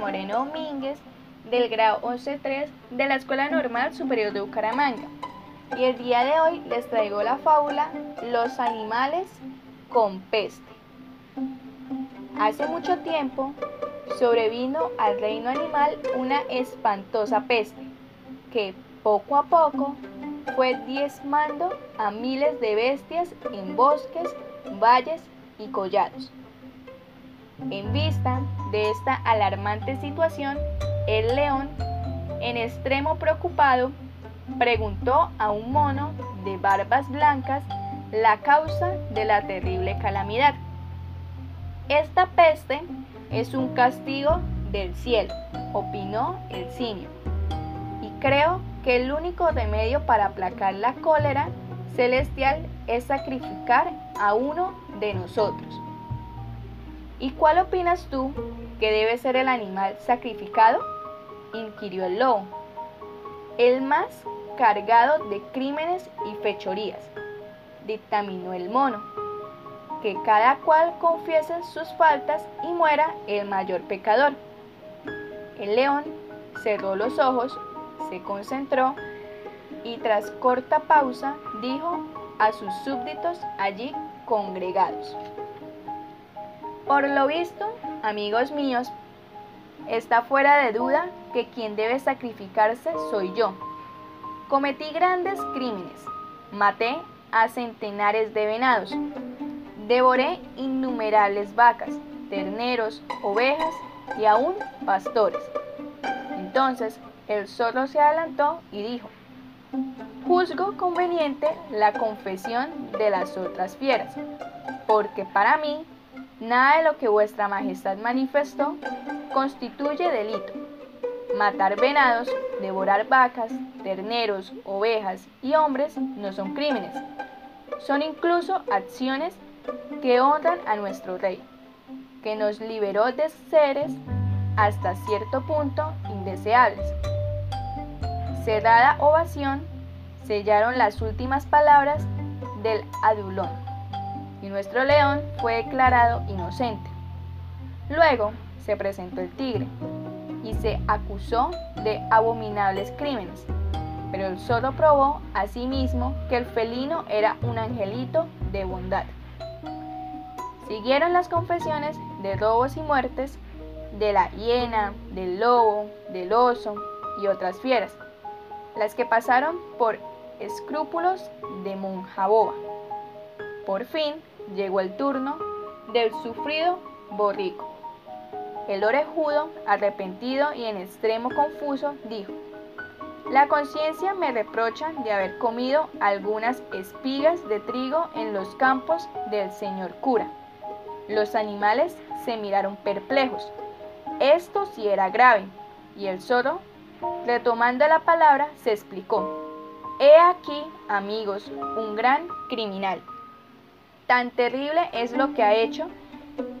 Moreno Domínguez, del grado 11-3 de la Escuela Normal Superior de Bucaramanga. Y el día de hoy les traigo la fábula Los animales con peste. Hace mucho tiempo sobrevino al reino animal una espantosa peste que poco a poco fue diezmando a miles de bestias en bosques, valles y collados. En vista de esta alarmante situación, el león, en extremo preocupado, preguntó a un mono de barbas blancas la causa de la terrible calamidad. Esta peste es un castigo del cielo, opinó el simio. Y creo que el único remedio para aplacar la cólera celestial es sacrificar a uno de nosotros. ¿Y cuál opinas tú que debe ser el animal sacrificado? inquirió el lobo. El más cargado de crímenes y fechorías, dictaminó el mono. Que cada cual confiese sus faltas y muera el mayor pecador. El león cerró los ojos, se concentró y tras corta pausa dijo a sus súbditos allí congregados. Por lo visto, amigos míos, está fuera de duda que quien debe sacrificarse soy yo. Cometí grandes crímenes, maté a centenares de venados, devoré innumerables vacas, terneros, ovejas y aún pastores. Entonces el zorro se adelantó y dijo, juzgo conveniente la confesión de las otras fieras, porque para mí Nada de lo que vuestra majestad manifestó constituye delito. Matar venados, devorar vacas, terneros, ovejas y hombres no son crímenes. Son incluso acciones que honran a nuestro rey, que nos liberó de seres hasta cierto punto indeseables. Cerrada ovación, sellaron las últimas palabras del adulón y nuestro león fue declarado inocente. Luego se presentó el tigre y se acusó de abominables crímenes, pero el zorro probó a sí mismo que el felino era un angelito de bondad. Siguieron las confesiones de robos y muertes de la hiena, del lobo, del oso y otras fieras, las que pasaron por escrúpulos de monjaboba. Por fin llegó el turno del sufrido borrico. El orejudo, arrepentido y en extremo confuso, dijo, la conciencia me reprocha de haber comido algunas espigas de trigo en los campos del señor cura. Los animales se miraron perplejos. Esto sí era grave, y el zorro, retomando la palabra, se explicó. He aquí, amigos, un gran criminal. Tan terrible es lo que ha hecho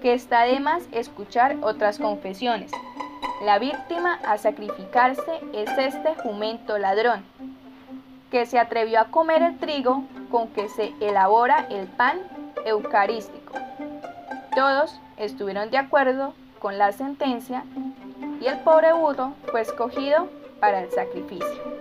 que está de más escuchar otras confesiones. La víctima a sacrificarse es este jumento ladrón, que se atrevió a comer el trigo con que se elabora el pan eucarístico. Todos estuvieron de acuerdo con la sentencia y el pobre burro fue escogido para el sacrificio.